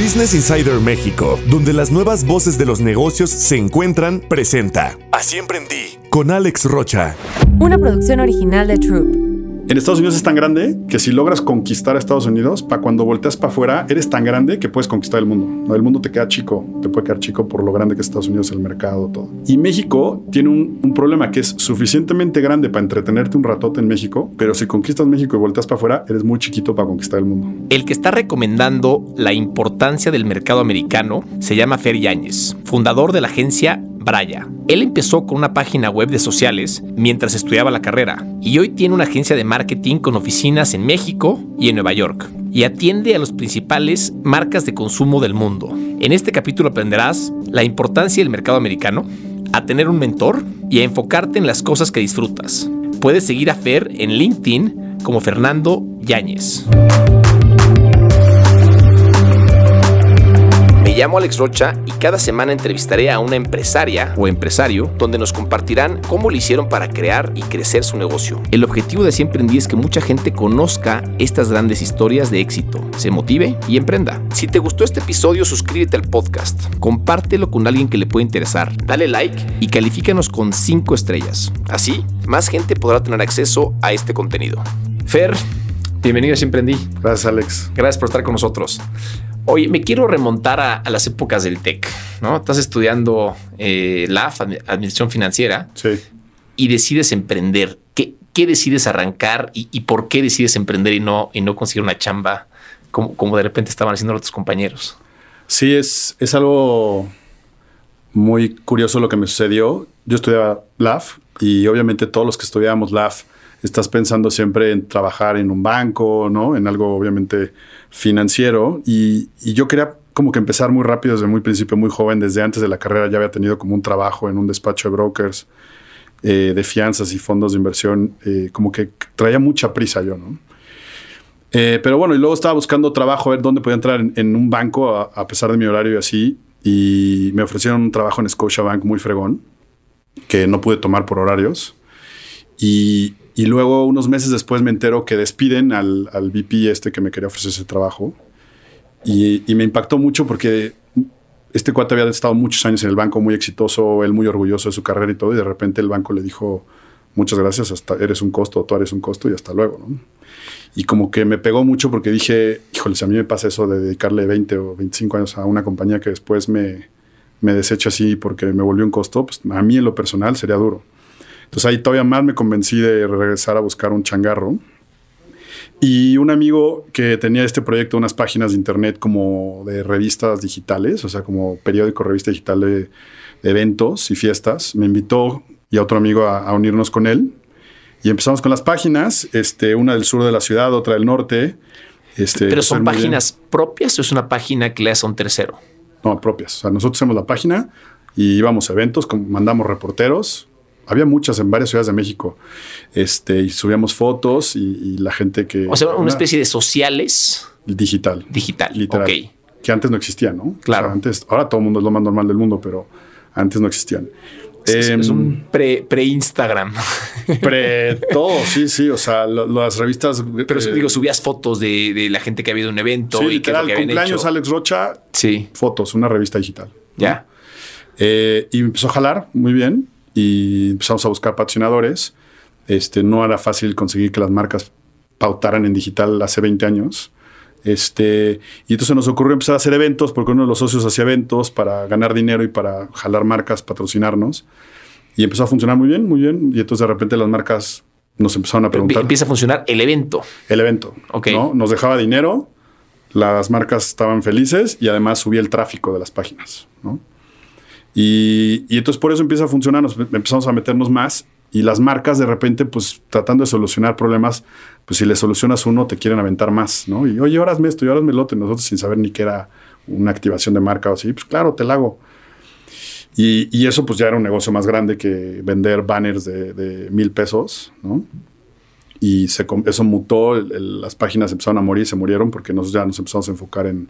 Business Insider México, donde las nuevas voces de los negocios se encuentran, presenta Así emprendí con Alex Rocha. Una producción original de Troop. En Estados Unidos es tan grande que si logras conquistar a Estados Unidos, para cuando volteas para afuera, eres tan grande que puedes conquistar el mundo. El mundo te queda chico, te puede quedar chico por lo grande que es Estados Unidos, el mercado, todo. Y México tiene un, problema que es suficientemente grande para entretenerte un ratote en México, pero si conquistas México y volteas para afuera, eres muy chiquito para conquistar el mundo. El que está recomendando la importancia del mercado americano se llama Fer Yáñez, fundador de la agencia Braya. Él empezó con una página web de sociales mientras estudiaba la carrera y hoy tiene una agencia de marketing con oficinas en México y en Nueva York y atiende a las principales marcas de consumo del mundo. En este capítulo aprenderás la importancia del mercado americano, a tener un mentor y a enfocarte en las cosas que disfrutas. Puedes seguir a Fer en LinkedIn como Fernando Yáñez. Llamo Alex Rocha y cada semana entrevistaré a una empresaria o empresario donde nos compartirán cómo lo hicieron para crear y crecer su negocio. El objetivo de Siempre en es que mucha gente conozca estas grandes historias de éxito, se motive y emprenda. Si te gustó este episodio, suscríbete al podcast, compártelo con alguien que le pueda interesar, dale like y califícanos con 5 estrellas. Así, más gente podrá tener acceso a este contenido. Fer, bienvenido a Siempre Gracias, Alex. Gracias por estar con nosotros. Oye, me quiero remontar a, las épocas del TEC, ¿no? Estás estudiando eh, la Administración Financiera. Sí. Y decides emprender. ¿Qué, qué decides arrancar y, por qué decides emprender y no, y no conseguir una chamba como, como de repente estaban haciendo otros compañeros? Sí, es, es algo muy curioso lo que me sucedió. Yo estudiaba LAF y obviamente todos los que estudiábamos LAF estás pensando siempre en trabajar en un banco, ¿no? En algo obviamente financiero. Y, yo quería como que empezar muy rápido desde muy principio, muy joven, desde antes de la carrera ya había tenido como un trabajo en un despacho de brokers, eh, de fianzas y fondos de inversión, eh, como que traía mucha prisa yo, ¿no? Eh, pero bueno, y luego estaba buscando trabajo, a ver dónde podía entrar en, un banco a, pesar de mi horario y así. Y me ofrecieron un trabajo en Scotiabank muy fregón, que no pude tomar por horarios. Y, y luego, unos meses después, me entero que despiden al, al VP este que me quería ofrecer ese trabajo. Y, me impactó mucho porque este cuate había estado muchos años en el banco, muy exitoso, él muy orgulloso de su carrera y todo. Y de repente el banco le dijo, muchas gracias, hasta eres un costo, tú eres un costo y hasta luego. ¿no? Y como que me pegó mucho porque dije, híjole, si a mí me pasa eso de dedicarle 20 o 25 años a una compañía que después me, me desecha así porque me volvió un costo, pues a mí en lo personal sería duro. Entonces ahí todavía más me convencí de regresar a buscar un changarro. Y un amigo que tenía este proyecto, unas páginas de internet como de revistas digitales, o sea, como periódico, revista digital de, eventos y fiestas, me invitó y a otro amigo a, unirnos con él. Y empezamos con las páginas, este, una del sur de la ciudad, otra del norte. Este, ¿Pero son páginas propias o es una página que le hace a un tercero? No, propias. O sea, nosotros hacemos la página y íbamos a eventos, mandamos reporteros, había muchas en varias ciudades de México. Este, y subíamos fotos y, la gente que. O sea, una, especie de sociales. Digital. Digital. Literal. Que antes no existían, ¿no? Claro. antes, ahora todo el mundo es lo más normal del mundo, pero antes no existían. Es, un em, pre-Instagram. Pre, todo, sí, sí. O sea, las revistas. Pero eh, digo, subías fotos de, la gente que había ido a un evento. Sí, y literal, que, cumpleaños Alex Rocha. Sí. Fotos, una revista digital. Ya. Eh, y empezó a jalar muy bien y empezamos a buscar patrocinadores. Este, no era fácil conseguir que las marcas pautaran en digital hace 20 años. Este, y entonces nos ocurrió empezar a hacer eventos, porque uno de los socios hacía eventos para ganar dinero y para jalar marcas, patrocinarnos. Y empezó a funcionar muy bien, muy bien. Y entonces de repente las marcas nos empezaron a preguntar. Empieza a funcionar el evento. El evento. Ok. Nos dejaba dinero, las marcas estaban felices y además subía el tráfico de las páginas. ¿no? Y, entonces por eso empieza a funcionar, nos empezamos a meternos más y las marcas de repente, pues tratando de solucionar problemas, pues si le solucionas uno, te quieren aventar más, ¿no? Y oye, ahora esto y ahora lo otro, nosotros sin saber ni qué era una activación de marca o así, pues claro, te la hago. Y, eso pues ya era un negocio más grande que vender banners de, mil pesos, ¿no? Y se, eso mutó, las páginas empezaron a morir, se murieron porque nos, ya nos empezamos a enfocar en,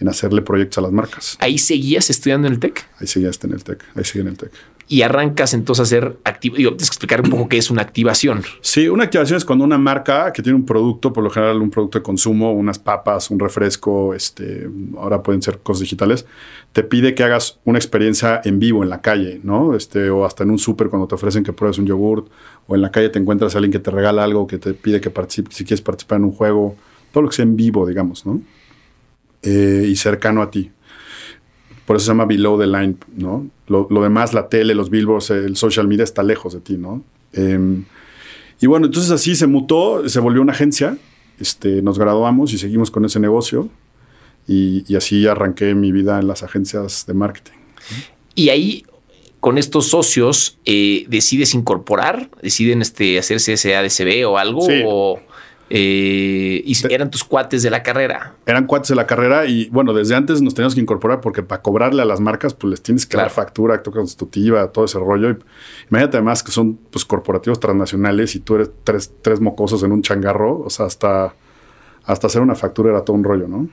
en hacerle proyectos a las marcas. ¿Ahí seguías estudiando en el TEC? Ahí seguías en el TEC, ahí seguí en el TEC. Y arrancas entonces a hacer activo. Digo, tienes que explicar un poco qué es una activación. Sí, una activación es cuando una marca que tiene un producto, por lo general un producto de consumo, unas papas, un refresco, este, ahora pueden ser cosas digitales, te pide que hagas una experiencia en vivo en la calle, ¿no? Este, o hasta en un súper cuando te ofrecen que pruebes un yogurt, o en la calle te encuentras a alguien que te regala algo, que te pide que participes, si quieres participar en un juego, todo lo que sea en vivo, digamos, ¿no? Eh, y cercano a ti. Por eso se llama below the line, ¿no? Lo, demás, la tele, los billboards, el social media está lejos de ti, ¿no? Em, y bueno, entonces así se mutó, se volvió una agencia, este, nos graduamos y seguimos con ese negocio y, así arranqué mi vida en las agencias de marketing. Y ahí, con estos socios, eh, ¿decides incorporar? ¿Deciden este, hacerse ese ADCB o algo? Sí. O, eh, y eran tus cuates de la carrera. Eran cuates de la carrera y bueno, desde antes nos teníamos que incorporar porque para cobrarle a las marcas, pues les tienes que dar factura, acto constitutiva, todo ese rollo. Y, imagínate además que son pues, corporativos transnacionales y tú eres tres, tres mocosos en un changarro, o sea, hasta, hasta hacer una factura era todo un rollo, ¿no?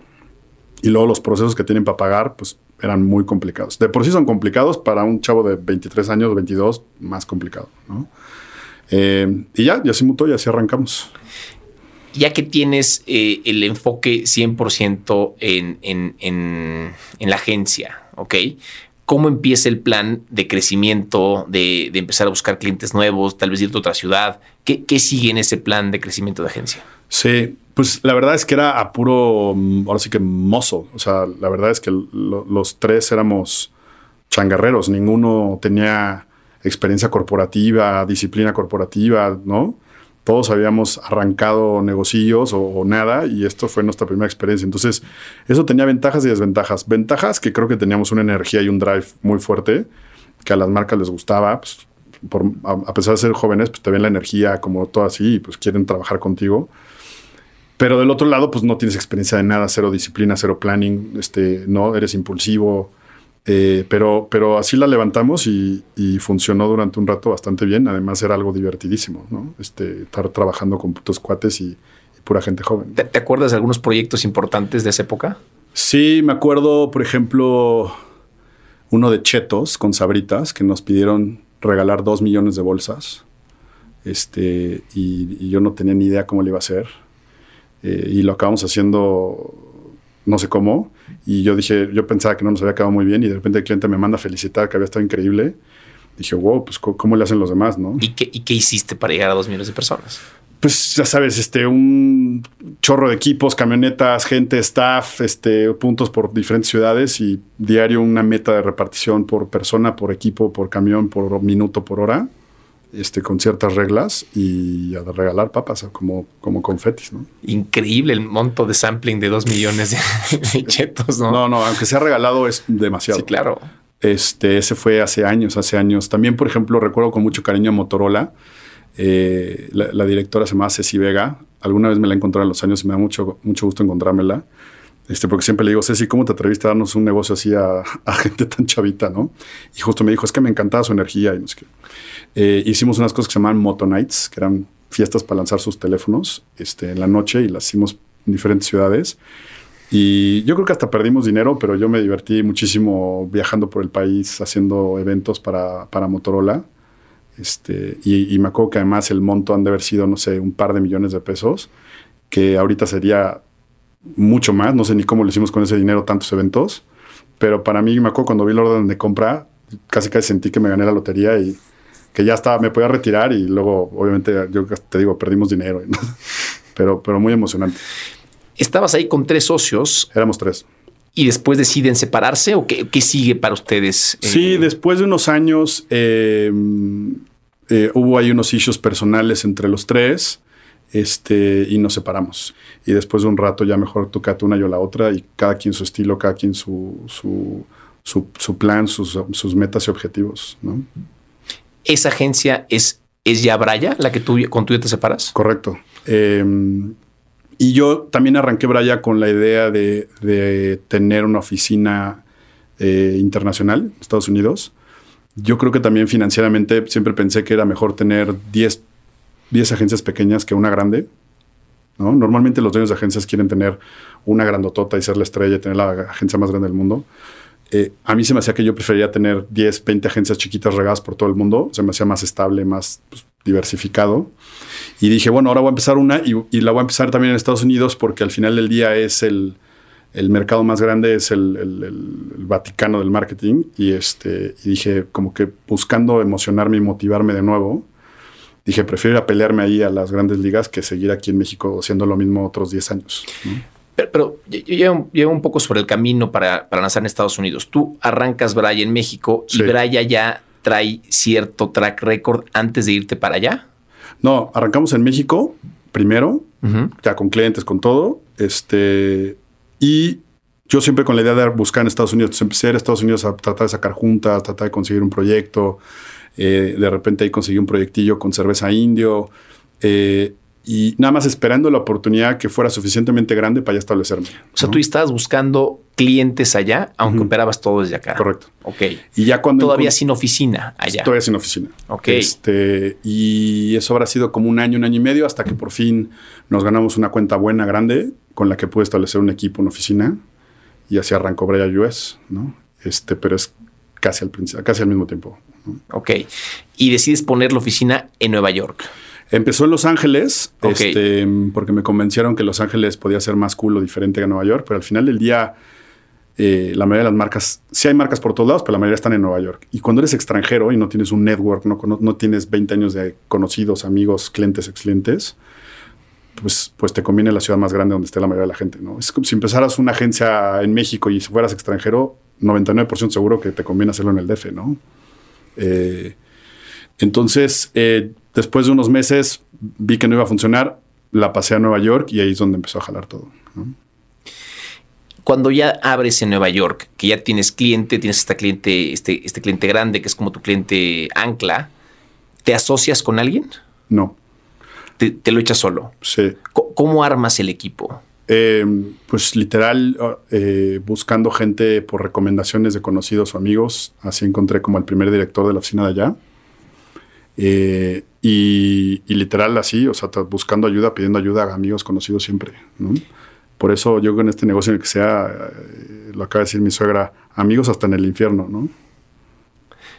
Y luego los procesos que tienen para pagar, pues eran muy complicados. De por sí son complicados para un chavo de 23 años, 22, más complicado, ¿no? Eh, y ya, ya se mutó y así arrancamos ya que tienes eh, el enfoque 100% en, en, en, en, la agencia, ¿ok? ¿Cómo empieza el plan de crecimiento, de, de, empezar a buscar clientes nuevos, tal vez irte a otra ciudad? ¿Qué, ¿Qué, sigue en ese plan de crecimiento de agencia? Sí, pues la verdad es que era a puro, mm, ahora sí que mozo. O sea, la verdad es que lo, los tres éramos changarreros. Ninguno tenía experiencia corporativa, disciplina corporativa, ¿no? Todos habíamos arrancado negocios o, nada y esto fue nuestra primera experiencia. Entonces, eso tenía ventajas y desventajas. Ventajas que creo que teníamos una energía y un drive muy fuerte que a las marcas les gustaba. Pues, a, pesar de ser jóvenes, pues te ven la energía como todo así y pues quieren trabajar contigo. Pero del otro lado, pues no tienes experiencia de nada, cero disciplina, cero planning, este, no, eres impulsivo, eh, pero, pero así la levantamos y, funcionó durante un rato bastante bien. Además era algo divertidísimo, ¿no? Este, estar trabajando con putos cuates y, pura gente joven. ¿Te, acuerdas de algunos proyectos importantes de esa época? Sí, me acuerdo, por ejemplo, uno de Chetos con Sabritas que nos pidieron regalar dos millones de bolsas. Este, y, yo no tenía ni idea cómo le iba a hacer. Eh, y lo acabamos haciendo no sé cómo. Y yo dije, yo pensaba que no nos había quedado muy bien y de repente el cliente me manda a felicitar que había estado increíble. Dije, wow, pues ¿cómo le hacen los demás, no? ¿Y qué, ¿Y qué hiciste para llegar a dos millones de personas? Pues ya sabes, este, un chorro de equipos, camionetas, gente, staff, este, puntos por diferentes ciudades y diario una meta de repartición por persona, por equipo, por camión, por minuto, por hora este, con ciertas reglas y a regalar papas como, como confetis, ¿no? Increíble el monto de sampling de dos millones de, chetos, ¿no? No, no, aunque sea regalado es demasiado. Sí, claro. Este, ese fue hace años, hace años. También, por ejemplo, recuerdo con mucho cariño a Motorola. Eh, la, directora se llama Ceci Vega. Alguna vez me la encontré en los años y me da mucho, mucho gusto encontrármela. Este, porque siempre le digo, Ceci, ¿cómo te atreviste a darnos un negocio así a, gente tan chavita, no? Y justo me dijo, es que me encantaba su energía y no sé qué. Eh, hicimos unas cosas que se llamaban Moto Nights, que eran fiestas para lanzar sus teléfonos este, en la noche y las hicimos en diferentes ciudades. Y yo creo que hasta perdimos dinero, pero yo me divertí muchísimo viajando por el país haciendo eventos para, para Motorola. Este, y, me acuerdo que además el monto han de haber sido, no sé, un par de millones de pesos, que ahorita sería mucho más. No sé ni cómo lo hicimos con ese dinero tantos eventos. Pero para mí, me acuerdo cuando vi el orden de compra, casi casi sentí que me gané la lotería y que ya estaba, me podía retirar y luego, obviamente, yo te digo, perdimos dinero, pero, pero muy emocionante. Estabas ahí con tres socios. Éramos tres. ¿Y después deciden separarse o qué, qué sigue para ustedes? Sí, eh, después de unos años eh, eh, hubo ahí unos issues personales entre los tres este, y nos separamos. Y después de un rato ya mejor tú una, yo la otra y cada quien su estilo, cada quien su, su, su, plan, sus, sus metas y objetivos. ¿no? esa agencia es, es ya Braya, la que tú con tú te separas. Correcto. Em, y yo también arranqué Braya con la idea de, tener una oficina eh, internacional en Estados Unidos. Yo creo que también financieramente siempre pensé que era mejor tener 10, 10 agencias pequeñas que una grande. ¿no? Normalmente los dueños de agencias quieren tener una grandotota y ser la estrella y tener la agencia más grande del mundo. Eh, a mí se me hacía que yo prefería tener 10, 20 agencias chiquitas regadas por todo el mundo. Se me hacía más estable, más pues, diversificado. Y dije, bueno, ahora voy a empezar una y, la voy a empezar también en Estados Unidos porque al final del día es el, el mercado más grande, es el, el, el, Vaticano del marketing. Y, este, y dije, como que buscando emocionarme y motivarme de nuevo, dije, prefiero ir a pelearme ahí a las grandes ligas que seguir aquí en México haciendo lo mismo otros 10 años. ¿no? Pero, pero yo llevo, un poco sobre el camino para, para, lanzar en Estados Unidos. Tú arrancas Braya en México y sí. Braya ya trae cierto track record antes de irte para allá. No, arrancamos en México primero, uh -huh. ya con clientes, con todo. Este, y yo siempre con la idea de buscar en Estados Unidos. Empecé a ir a Estados Unidos a tratar de sacar juntas, tratar de conseguir un proyecto. Eh, de repente ahí conseguí un proyectillo con cerveza indio. Eh, y nada más esperando la oportunidad que fuera suficientemente grande para ya establecerme. O sea, ¿no? tú estabas buscando clientes allá, aunque uh -huh. operabas todo desde acá. Correcto. Ok. Y ya cuando todavía sin oficina allá. Todavía sin oficina. Ok. Este, y eso habrá sido como un año, un año y medio, hasta que por fin nos ganamos una cuenta buena, grande, con la que pude establecer un equipo, una oficina. Y así arrancó Breya US, ¿no? Este, pero es casi al, casi al mismo tiempo. Ok. Y decides poner la oficina en Nueva York. Empezó en Los Ángeles, okay. este, porque me convencieron que Los Ángeles podía ser más cool o diferente que Nueva York, pero al final del día, eh, la mayoría de las marcas, sí hay marcas por todos lados, pero la mayoría están en Nueva York. Y cuando eres extranjero y no tienes un network, no, no, no tienes 20 años de conocidos, amigos, clientes, ex clientes, pues, pues te conviene la ciudad más grande donde esté la mayoría de la gente. ¿no? Es como si empezaras una agencia en México y si fueras extranjero, 99% seguro que te conviene hacerlo en el DF, ¿no? Eh, entonces, eh, después de unos meses vi que no iba a funcionar, la pasé a Nueva York y ahí es donde empezó a jalar todo. ¿no? Cuando ya abres en Nueva York, que ya tienes cliente, tienes este cliente, este, este cliente grande que es como tu cliente ancla, ¿te asocias con alguien? No. Te, te lo echas solo. Sí. ¿Cómo, cómo armas el equipo? Eh, pues literal, eh, buscando gente por recomendaciones de conocidos o amigos. Así encontré como el primer director de la oficina de allá. Eh, y, y, literal así, o sea, buscando ayuda, pidiendo ayuda a amigos conocidos siempre. ¿no? Por eso yo en este negocio en el que sea, eh, lo acaba de decir mi suegra, amigos hasta en el infierno, ¿no?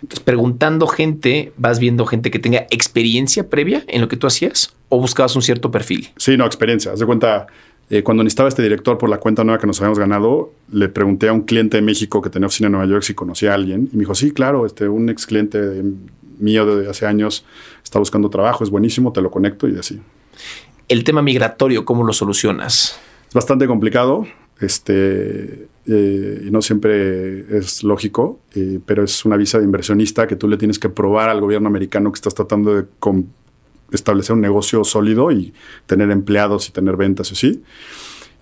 Entonces, preguntando gente, vas viendo gente que tenga experiencia previa en lo que tú hacías o buscabas un cierto perfil. Sí, no, experiencia. Haz de cuenta, eh, cuando necesitaba este director por la cuenta nueva que nos habíamos ganado, le pregunté a un cliente de México que tenía oficina en Nueva York si conocía a alguien y me dijo, sí, claro, este, un ex cliente de, mío de hace años está buscando trabajo, es buenísimo, te lo conecto y así. El tema migratorio, ¿cómo lo solucionas? Es bastante complicado, este, eh, y no siempre es lógico, eh, pero es una visa de inversionista que tú le tienes que probar al gobierno americano que estás tratando de establecer un negocio sólido y tener empleados y tener ventas así.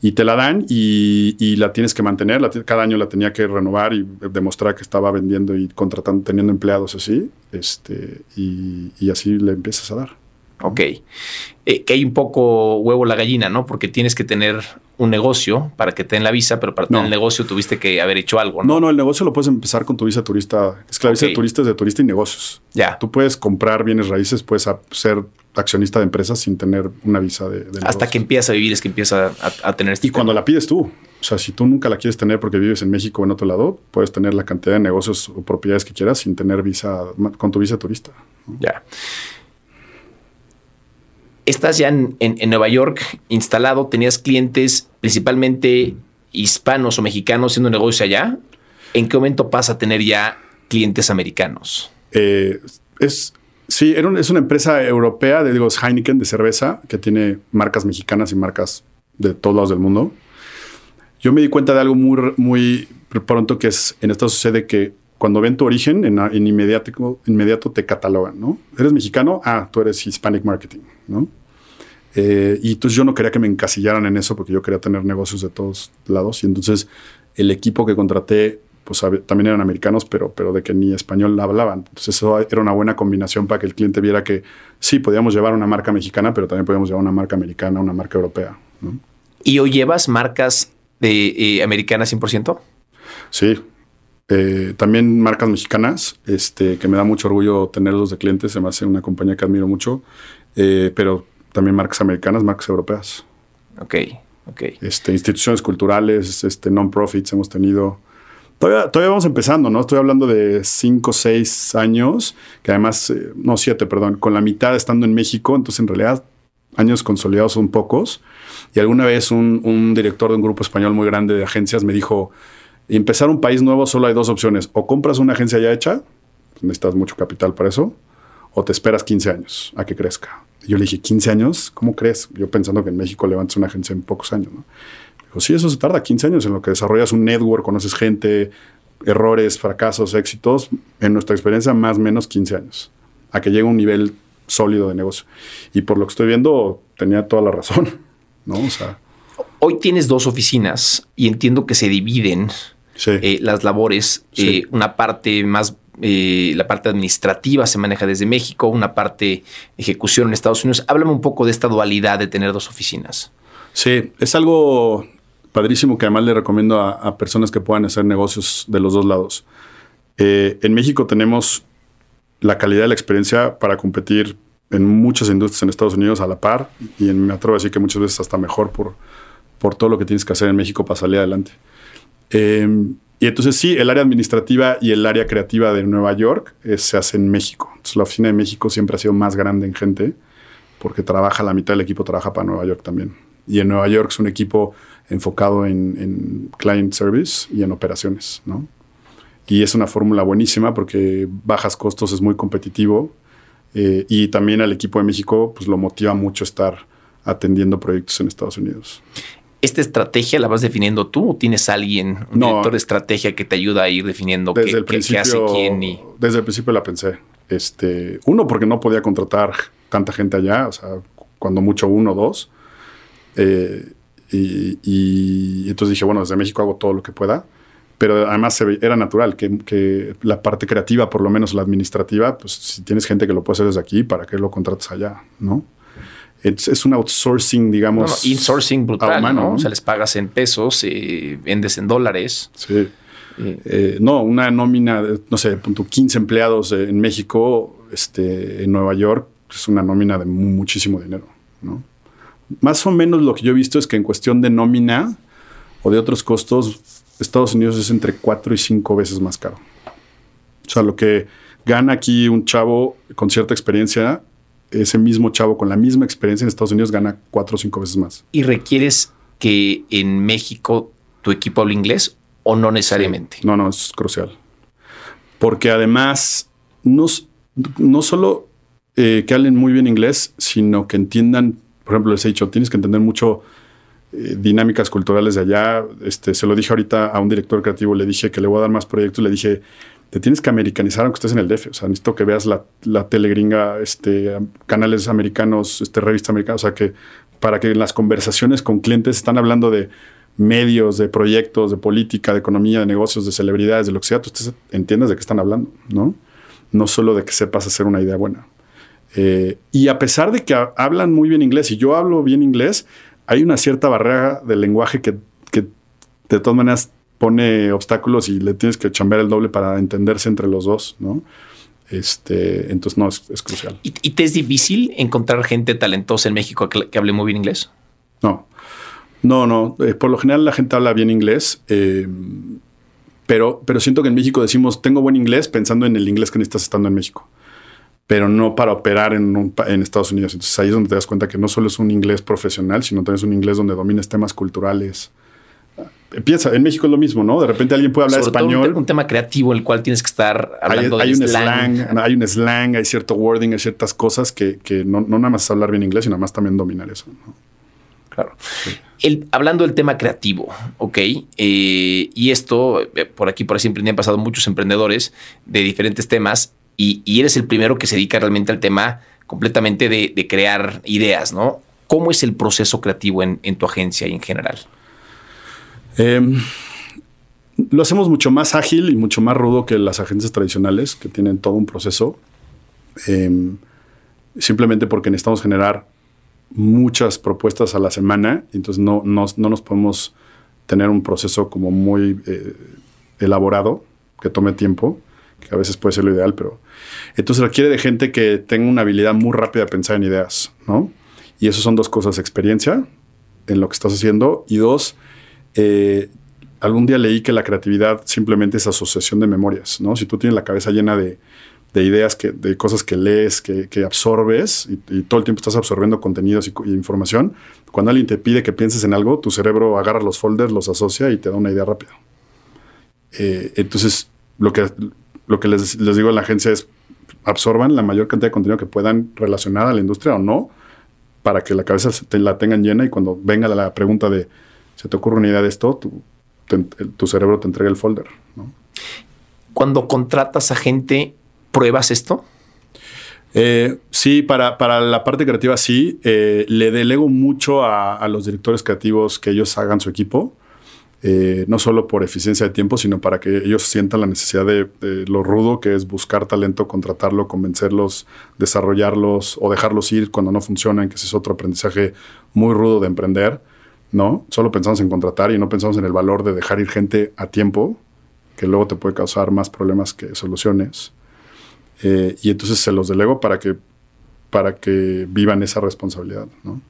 Y te la dan y, la tienes que mantener. Cada año la tenía que renovar y demostrar que estaba vendiendo y contratando, teniendo empleados así. Este, y así le empiezas a dar. Ok. Eh, que hay un poco huevo la gallina, ¿no? Porque tienes que tener un negocio para que te den la visa, pero para tener no. el negocio tuviste que haber hecho algo, ¿no? No, no, el negocio lo puedes empezar con tu visa turista. Es que la visa okay. de turista es de turista y negocios. Ya. Tú puedes comprar bienes raíces, puedes ser accionista de empresas sin tener una visa de, de Hasta que empieza a vivir es que empieza a, a tener este Y cuando la pides tú. O sea, si tú nunca la quieres tener porque vives en México o en otro lado, puedes tener la cantidad de negocios o propiedades que quieras sin tener visa, con tu visa turista. ¿no? Ya estás ya en, Nueva York instalado, tenías clientes principalmente hispanos o mexicanos haciendo negocio allá. ¿En qué momento pasa a tener ya clientes americanos? Eh, es, sí, es una empresa europea, de, digo, Heineken de cerveza, que tiene marcas mexicanas y marcas de todos lados del mundo. Yo me di cuenta de algo muy, muy pronto que es, en esto sucede que cuando ven tu origen, en, en inmediato, inmediato te catalogan, ¿no? ¿Eres mexicano? Ah, tú eres Hispanic Marketing, ¿no? Eh, y entonces yo no quería que me encasillaran en eso porque yo quería tener negocios de todos lados. Y entonces el equipo que contraté, pues también eran americanos, pero, pero de que ni español hablaban. Entonces eso era una buena combinación para que el cliente viera que sí, podíamos llevar una marca mexicana, pero también podíamos llevar una marca americana, una marca europea. ¿no? ¿Y hoy llevas marcas de, eh, americanas 100%? Sí, eh, también marcas mexicanas, este, que me da mucho orgullo tenerlos de clientes, se me hace una compañía que admiro mucho, eh, pero también marcas americanas, marcas europeas. Ok, ok. Este, instituciones culturales, este, non-profits hemos tenido. Todavía, todavía vamos empezando, ¿no? Estoy hablando de cinco, seis años, que además, eh, no siete, perdón, con la mitad estando en México, entonces en realidad años consolidados son pocos. Y alguna vez un, un director de un grupo español muy grande de agencias me dijo, empezar un país nuevo solo hay dos opciones, o compras una agencia ya hecha, pues necesitas mucho capital para eso, o te esperas 15 años a que crezca. Y yo le dije, ¿15 años? ¿Cómo crees? Yo pensando que en México levantas una agencia en pocos años, ¿no? Dijo, sí, eso se tarda 15 años en lo que desarrollas un network, conoces gente, errores, fracasos, éxitos. En nuestra experiencia, más o menos 15 años, a que llegue a un nivel sólido de negocio. Y por lo que estoy viendo, tenía toda la razón, ¿no? O sea... Hoy tienes dos oficinas y entiendo que se dividen Sí. eh, las labores. Sí. Eh, una parte más, eh, la parte administrativa se maneja desde México, una parte ejecución en Estados Unidos. Háblame un poco de esta dualidad de tener dos oficinas. Sí, es algo padrísimo que además le recomiendo a, a personas que puedan hacer negocios de los dos lados. En México tenemos la calidad de la experiencia para competir en muchas industrias en Estados Unidos a la par y en, me atrevo a decir que muchas veces hasta mejor por, por todo lo que tienes que hacer en México para salir adelante. Eh, y entonces sí, el área administrativa y el área creativa de Nueva York eh, se hace en México. Entonces la oficina de México siempre ha sido más grande en gente porque trabaja, la mitad del equipo trabaja para Nueva York también. Y en Nueva York es un equipo enfocado en, en client service y en operaciones, ¿no? Y es una fórmula buenísima porque bajas costos, es muy competitivo. eh, y también al equipo de México pues lo motiva mucho estar atendiendo proyectos en Estados Unidos. ¿Esta estrategia la vas definiendo tú o tienes alguien, un No. director de estrategia que te ayuda a ir definiendo qué, Desde el qué- qué principio, hace quién? Y... desde el principio la pensé. Este, uno, porque no podía contratar tanta gente allá, o sea, cuando mucho uno o dos. Eh, y, y entonces dije, bueno, desde México hago todo lo que pueda. Pero además se ve- era natural que, que la parte creativa, por lo menos la administrativa, pues si tienes gente que lo puede hacer desde aquí, ¿para qué lo contratas allá? ¿No? Es, es un outsourcing, No, digamos. no, insourcing brutal, humano, ¿no? ¿no? O sea, les pagas en pesos, eh, vendes en dólares. Sí. Eh, no, una nómina, de, no sé, punto 15 empleados eh, en México, este, en Nueva York, es una nómina de mu- muchísimo dinero, ¿no? Más o menos lo que yo he visto es que en cuestión de nómina o de otros costos, Estados Unidos es entre 4 y 5 veces más caro. O sea, lo que gana aquí un chavo con cierta experiencia, ese mismo chavo con la misma experiencia en Estados Unidos gana 4 o 5 veces más. ¿Y requieres que en México tu equipo hable inglés o no necesariamente? No, no, es crucial. Porque además, no, no solo eh, que hablen muy bien inglés, sino que entiendan, por ejemplo, les he dicho, tienes que entender mucho eh, dinámicas culturales de allá. Este, se lo dije ahorita a un director creativo, le dije que le voy a dar más proyectos, le dije, te tienes que americanizar aunque estés en el DF. O sea, necesito que veas la, la tele gringa, este, canales americanos, este, revistas americanas. O sea, que para que en las conversaciones con clientes están hablando de medios, de proyectos, de política, de economía, de negocios, de celebridades, de lo que sea, tú entiendas de qué están hablando, ¿no? No solo de que sepas hacer una idea buena. Eh, y a pesar de que ha- hablan muy bien inglés y yo hablo bien inglés, hay una cierta barrera del lenguaje que, que de todas maneras pone obstáculos y le tienes que chambear el doble para entenderse entre los dos, ¿no? Este, entonces, no, es, es crucial. ¿Y, y te es difícil encontrar gente talentosa en México que, que hable muy bien inglés? No, no, no. Eh, por lo general la gente habla bien inglés, eh, pero, pero siento que en México decimos tengo buen inglés pensando en el inglés que necesitas estando en México, pero no para operar en, un en Estados Unidos. Entonces ahí es donde te das cuenta que no solo es un inglés profesional, sino también es un inglés donde domines temas culturales. Piensa, en México es lo mismo, ¿no? De repente alguien puede hablar Sobre todo un español. un, tema creativo en el cual tienes que estar Hay, hablando hay de un slang. slang, hay un slang, hay cierto wording, hay ciertas cosas que, que no, no nada más es hablar bien inglés, sino más también dominar eso. ¿no? Claro. El- hablando del tema creativo, ¿ok? Eh, y esto, eh, por aquí, por ahí siempre han pasado muchos emprendedores de diferentes temas y, y eres el primero que se dedica realmente al tema completamente de, de crear ideas, ¿no? ¿Cómo es el proceso creativo en, en tu agencia y en general? Eh, lo hacemos mucho más ágil y mucho más rudo que las agencias tradicionales, que tienen todo un proceso. Eh, simplemente porque necesitamos generar muchas propuestas a la semana, entonces no, no, no nos podemos tener un proceso como muy eh, elaborado, que tome tiempo, que a veces puede ser lo ideal, pero entonces requiere de gente que tenga una habilidad muy rápida de pensar en ideas, ¿no? Y eso son dos cosas, experiencia en lo que estás haciendo. Y dos, eh, algún día leí que la creatividad simplemente es asociación de memorias, ¿no? Si tú tienes la cabeza llena de, de ideas, que, de cosas que lees, que, que absorbes y, todo el tiempo estás absorbiendo contenidos y, información, cuando alguien te pide que pienses en algo, tu cerebro agarra los folders, los asocia y te da una idea rápida. Eh, entonces, lo que, lo que les, les digo a la agencia es, absorban la mayor cantidad de contenido que puedan relacionar a la industria o no, para que la cabeza la tengan llena y cuando venga la pregunta de, ¿se te ocurre una idea de esto? Tu, tu cerebro te entrega el folder. Cuando contratas a gente, ¿pruebas esto? Eh, sí, para, para, la parte creativa sí. Eh, le delego mucho a, a, los directores creativos que ellos hagan su equipo. Eh, no solo por eficiencia de tiempo, sino para que ellos sientan la necesidad de, lo rudo que es buscar talento, contratarlo, convencerlos, desarrollarlos o dejarlos ir cuando no funcionan, que ese es otro aprendizaje muy rudo de emprender, ¿no? Solo pensamos en contratar y no pensamos en el valor de dejar ir gente a tiempo, que luego te puede causar más problemas que soluciones. Eh, y entonces se los delego para que, para que vivan esa responsabilidad, ¿no?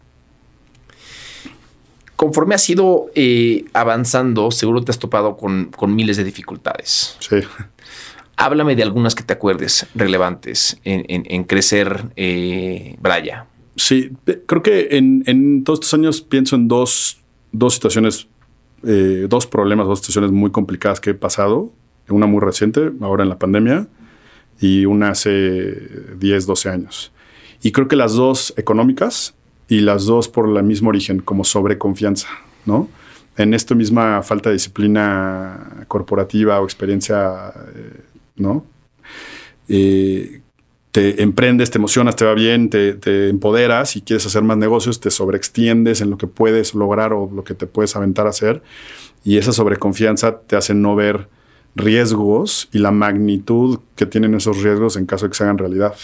conforme has ido eh, avanzando, seguro te has topado con, miles de dificultades. Sí. Háblame de algunas que te acuerdes relevantes en, crecer eh, Braya. Sí, creo que en, todos estos años pienso en dos, situaciones, eh, dos problemas, dos situaciones muy complicadas que he pasado. Una muy reciente, ahora en la pandemia, y una hace 10, 12 años. Y creo que las dos económicas y las dos por el mismo origen, como sobreconfianza, ¿no? En esta misma falta de disciplina corporativa o experiencia, eh, ¿no? Eh, te emprendes, te emocionas, te va bien, te, empoderas y quieres hacer más negocios, te sobreextiendes en lo que puedes lograr o lo que te puedes aventar a hacer. Y esa sobreconfianza te hace no ver riesgos y la magnitud que tienen esos riesgos en caso de que se hagan realidad.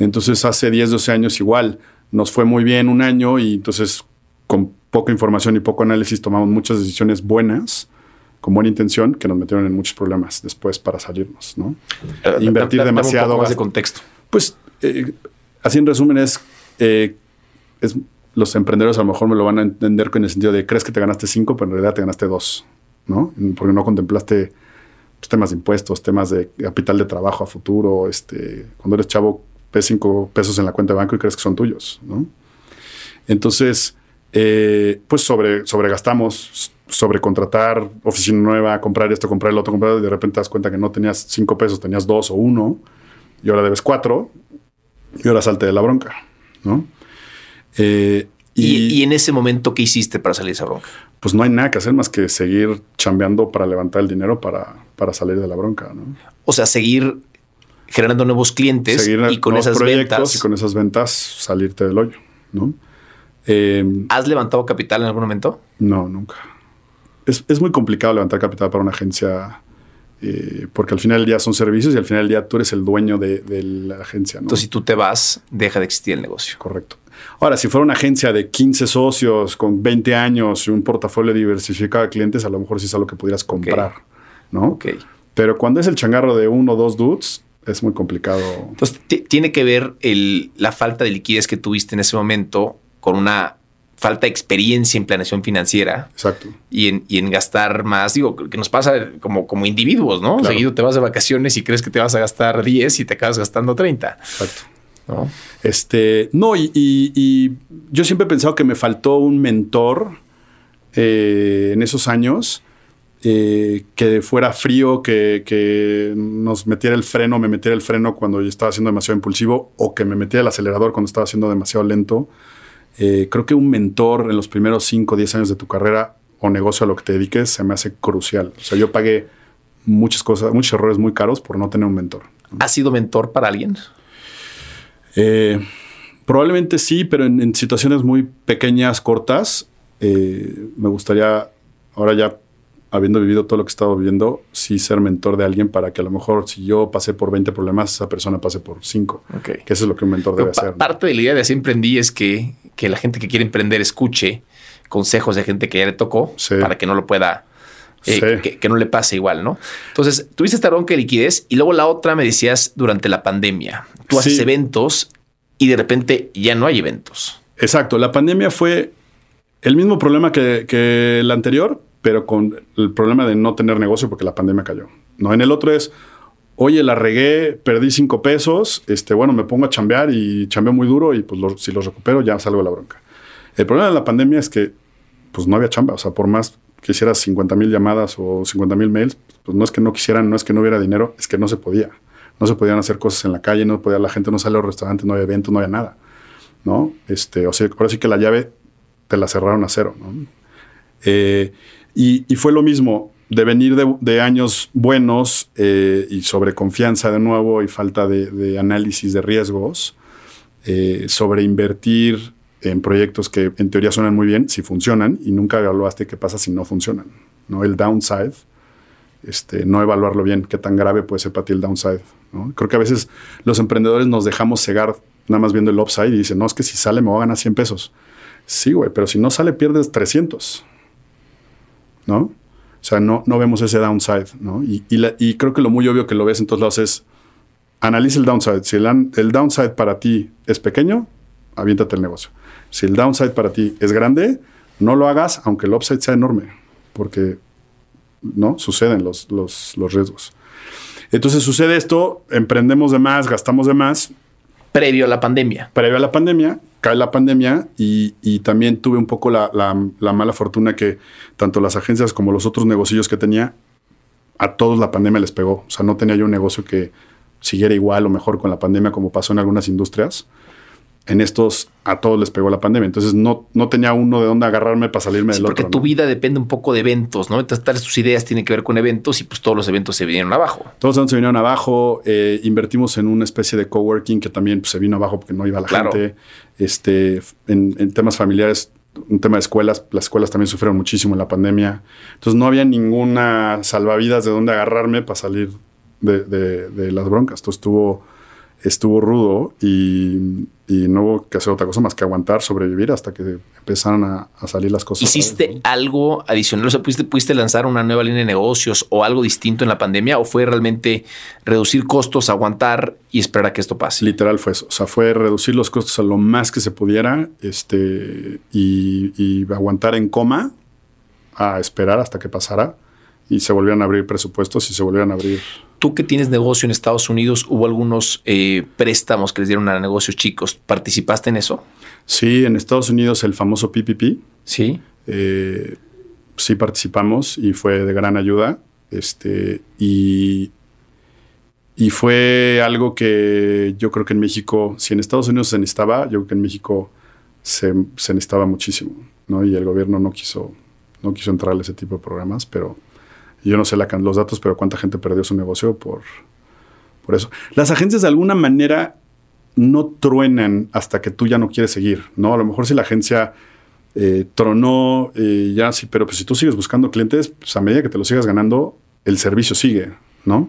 Entonces, hace 10, 12 años igual, nos fue muy bien un año y entonces con poca información y poco análisis tomamos muchas decisiones buenas con buena intención que nos metieron en muchos problemas después para salirnos, ¿no? Eh, Invertir demasiado. más de contexto. Pues, eh, así en resumen es, eh, es, los emprendedores a lo mejor me lo van a entender con el sentido de crees que te ganaste cinco, pero en realidad te ganaste dos, ¿no? Porque no contemplaste pues, temas de impuestos, temas de capital de trabajo a futuro, este, cuando eres chavo ves cinco pesos en la cuenta de banco y crees que son tuyos, ¿no? Entonces, eh, pues sobre, sobregastamos, sobrecontratar oficina nueva, comprar esto, comprar el otro, comprar, y de repente te das cuenta que no tenías cinco pesos, tenías dos o uno, y ahora debes cuatro, y ahora salte de la bronca, ¿no? Eh, y, en ese momento, ¿qué hiciste para salir de esa bronca? Pues no hay nada que hacer más que seguir chambeando para levantar el dinero para, para salir de la bronca, ¿no? O sea, seguir generando nuevos clientes y con esas ventas. Y con esas ventas salirte del hoyo, ¿no? Em, ¿Has levantado capital en algún momento? No, nunca. Es, muy complicado levantar capital para una agencia eh, porque al final del día son servicios y al final del día tú eres el dueño de, la agencia. ¿no? Entonces, si tú te vas, deja de existir el negocio. Correcto. Ahora, si fuera una agencia de 15 socios con 20 años y un portafolio diversificado de clientes, a lo mejor sí es algo que pudieras comprar, ¿no? Ok. Pero cuando es el changarro de uno o dos dudes, es muy complicado. Entonces, tiene que ver la falta de liquidez que tuviste en ese momento con una falta de experiencia en planeación financiera. Exacto. Y en, en gastar más, digo, que nos pasa como, como individuos, ¿no? Seguido te vas de vacaciones y crees que te vas a gastar 10 y te acabas gastando 30. Exacto. ¿No? Este, no, y, yo siempre he pensado que me faltó un mentor eh, en esos años eh, que fuera frío, que, nos metiera el freno, me metiera el freno cuando yo estaba siendo demasiado impulsivo o que me metiera el acelerador cuando estaba siendo demasiado lento. Eh, creo que un mentor en los primeros 5 o 10 años de tu carrera o negocio a lo que te dediques se me hace crucial. O sea, yo pagué muchas cosas, muchos errores muy caros por no tener un mentor. ¿Has sido mentor para alguien? Eh, probablemente sí, pero en, situaciones muy pequeñas, cortas, me gustaría ahora ya habiendo vivido todo lo que he estado viviendo, sí ser mentor de alguien para que a lo mejor si yo pasé por 20 problemas, esa persona pase por 5. Que eso es lo que un mentor debe hacer. Parte de la idea de así emprendí es que, que, la gente que quiere emprender escuche consejos de gente que ya le tocó para que no lo pueda, eh, que, no le pase igual, ¿no? Entonces, tuviste esta bronca de liquidez y luego la otra me decías durante la pandemia. Tú haces eventos y de repente ya no hay eventos. Exacto. La pandemia fue el mismo problema que, que el anterior, pero con el problema de no tener negocio porque la pandemia cayó. ¿no? En el otro es, oye, la regué, perdí cinco pesos, este, bueno, me pongo a chambear y chambeo muy duro y pues si los recupero ya salgo de la bronca. El problema de la pandemia es que pues no había chamba, o sea, por más que hicieras 50 mil llamadas o 50 mil mails, pues no es que no quisieran, no es que no hubiera dinero, es que no se podía. No se podían hacer cosas en la calle, no podía, la gente no sale a los restaurantes, no había eventos, no había nada. ¿no? Este, o sea, ahora sí que la llave te la cerraron a cero. Eh, y, fue lo mismo, de venir de, años buenos eh, y sobre confianza de nuevo y falta de, de análisis de riesgos, eh, sobre invertir en proyectos que en teoría suenan muy bien, si funcionan, y nunca evaluaste qué pasa si no funcionan. ¿no? El downside, este, no evaluarlo bien, qué tan grave puede ser para ti el downside. ¿no? Creo que a veces los emprendedores nos dejamos cegar nada más viendo el upside y dicen, no, es que si sale me voy a ganar 100 pesos. Sí, güey, pero si no sale pierdes 300. ¿No? O sea, no, no vemos ese downside, ¿no? Y, y, la, y, creo que lo muy obvio que lo ves en todos lados es, analiza el downside. Si el, el downside para ti es pequeño, aviéntate el negocio. Si el downside para ti es grande, no lo hagas aunque el upside sea enorme, porque no suceden los, los, los riesgos. Entonces sucede esto, emprendemos de más, gastamos de más. Previo a la pandemia. Previo a la pandemia, cae la pandemia y, también tuve un poco la, la, mala fortuna que tanto las agencias como los otros negocios que tenía, a todos la pandemia les pegó. O sea, no tenía yo un negocio que siguiera igual o mejor con la pandemia como pasó en algunas industrias en estos a todos les pegó la pandemia. Entonces no, no tenía uno de dónde agarrarme para salirme sí, del porque otro. Porque tu ¿no? vida depende un poco de eventos, ¿no? Entonces, tales tus ideas tienen que ver con eventos y pues todos los eventos se vinieron abajo. Todos los eventos se vinieron abajo. Eh, invertimos en una especie de coworking que también pues, se vino abajo porque no iba la claro. gente. Este, en, en temas familiares un tema de escuelas, las escuelas también sufrieron muchísimo en la pandemia. Entonces no había ninguna salvavidas de dónde agarrarme para salir de, de, de las broncas. Entonces estuvo, estuvo rudo y, y, no hubo que hacer otra cosa más que aguantar, sobrevivir hasta que empezaron a, a salir las cosas. ¿Hiciste algo adicional? O sea, ¿pudiste, ¿pudiste, lanzar una nueva línea de negocios o algo distinto en la pandemia? ¿O fue realmente reducir costos, aguantar y esperar a que esto pase? Literal fue eso. O sea, fue reducir los costos a lo más que se pudiera este, y, y aguantar en coma a esperar hasta que pasara y se volvieran a abrir presupuestos y se volvieran a abrir. Tú que tienes negocio en Estados Unidos, hubo algunos eh, préstamos que les dieron a negocios chicos. ¿Participaste en eso? Sí, en Estados Unidos el famoso PPP. Sí. Eh, sí participamos y fue de gran ayuda. Este, y, y fue algo que yo creo que en México, si en Estados Unidos se necesitaba, yo creo que en México se, se necesitaba muchísimo. ¿no? Y el gobierno no quiso, no quiso entrar a ese tipo de programas, pero yo no sé la, los datos, pero cuánta gente perdió su negocio por, por eso. Las agencias de alguna manera no truenan hasta que tú ya no quieres seguir, ¿no? A lo mejor si la agencia eh, tronó, eh, ya sí, pero pues si tú sigues buscando clientes, pues a medida que te lo sigas ganando, el servicio sigue, ¿no?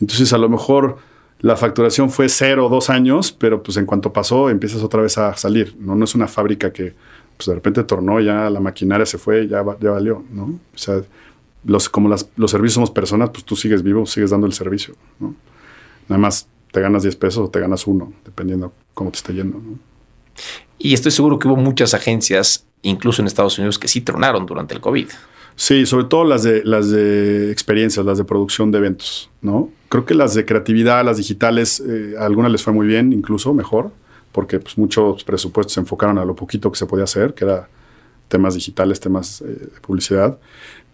Entonces a lo mejor la facturación fue cero o dos años, pero pues en cuanto pasó empiezas otra vez a salir, ¿no? No es una fábrica que pues de repente tornó, ya la maquinaria se fue, ya, ya valió, ¿no? O sea, los, como las, los servicios somos personas, pues tú sigues vivo, sigues dando el servicio. ¿no? Nada más te ganas 10 pesos o te ganas uno, dependiendo cómo te esté yendo. ¿no? Y estoy seguro que hubo muchas agencias, incluso en Estados Unidos, que sí tronaron durante el COVID. Sí, sobre todo las de, las de experiencias, las de producción de eventos. ¿no? Creo que las de creatividad, las digitales, eh, a algunas les fue muy bien, incluso mejor, porque pues, muchos presupuestos se enfocaron a lo poquito que se podía hacer, que era temas digitales, temas eh, de publicidad